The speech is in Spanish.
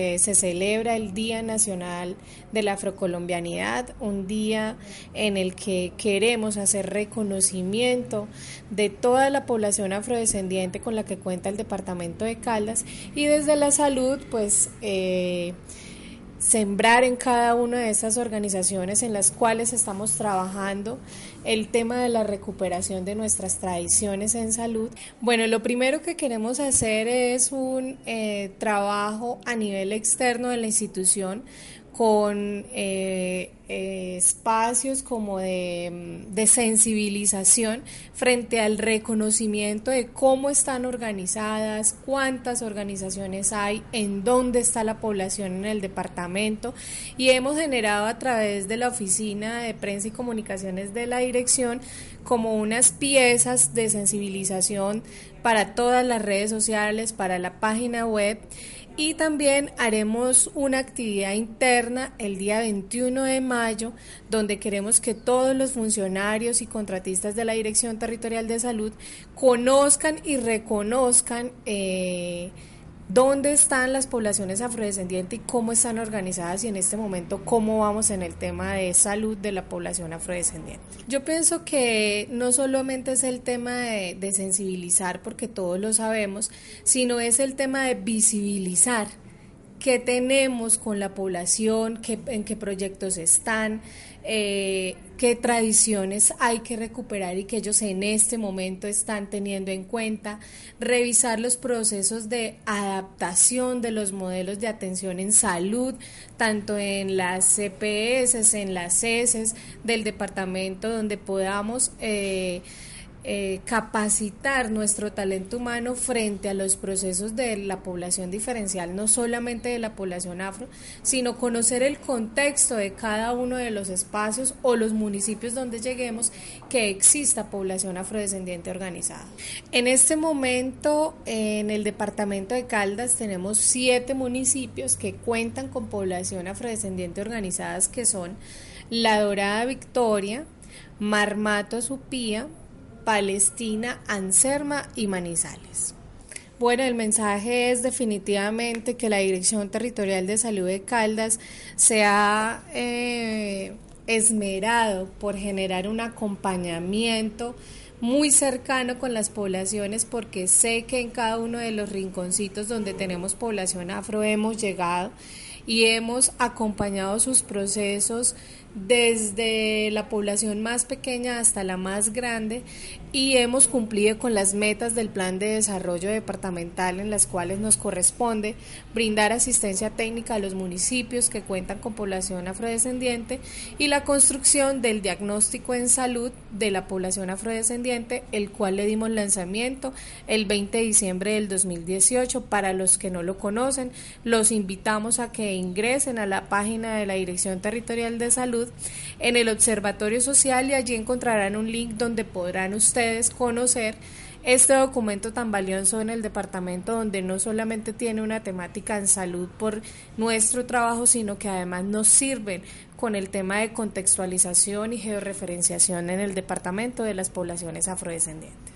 Se celebra el Día Nacional de la Afrocolombianidad, un día en el que queremos hacer reconocimiento de toda la población afrodescendiente con la que cuenta el departamento de Caldas y desde la salud, pues eh, sembrar en cada una de estas organizaciones en las cuales estamos trabajando el tema de la recuperación de nuestras tradiciones en salud. Bueno, lo primero que queremos hacer es un eh, trabajo a nivel externo de la institución con eh, eh, espacios como de, de, sensibilización frente al reconocimiento de cómo están organizadas, cuántas organizaciones hay, en dónde está la población en el departamento. Y hemos generado a través de la oficina de prensa y comunicaciones de la dirección como unas piezas de sensibilización para todas las redes sociales, para la página web y también haremos una actividad interna el día 21 de mayo, donde queremos que todos los funcionarios y contratistas de la Dirección Territorial de Salud conozcan y reconozcan eh, dónde están las poblaciones afrodescendientes y cómo están organizadas y en este momento cómo vamos en el tema de salud de la población afrodescendiente. Yo pienso que no solamente es el tema de, sensibilizar, porque todos lo sabemos, sino es el tema de visibilizar qué tenemos con la población, en qué proyectos están, eh, qué tradiciones hay que recuperar y que ellos en este momento están teniendo en cuenta, revisar los procesos de adaptación de los modelos de atención en salud, tanto en las CPS, en las CES del departamento, donde podamos... Eh, eh, capacitar nuestro talento humano frente a los procesos de la población diferencial, no solamente de la población afro, sino conocer el contexto de cada uno de los espacios o los municipios donde lleguemos que exista población afrodescendiente organizada. En este momento, en el departamento de Caldas tenemos siete municipios que cuentan con población afrodescendiente organizadas que son La Dorada Victoria, Marmato Supía, Palestina, Anserma y Manizales. Bueno, el mensaje es definitivamente que la Dirección Territorial de Salud de Caldas se ha eh, esmerado por generar un acompañamiento muy cercano con las poblaciones porque sé que en cada uno de los rinconcitos donde tenemos población afro hemos llegado y hemos acompañado sus procesos desde la población más pequeña hasta la más grande y hemos cumplido con las metas del plan de desarrollo departamental en las cuales nos corresponde brindar asistencia técnica a los municipios que cuentan con población afrodescendiente y la construcción del diagnóstico en salud de la población afrodescendiente, el cual le dimos lanzamiento el 20 de diciembre del 2018. Para los que no lo conocen, los invitamos a que ingresen a la página de la Dirección Territorial de Salud en el Observatorio Social y allí encontrarán un link donde podrán ustedes conocer este documento tan valioso en el departamento donde no solamente tiene una temática en salud por nuestro trabajo, sino que además nos sirven con el tema de contextualización y georreferenciación en el departamento de las poblaciones afrodescendientes.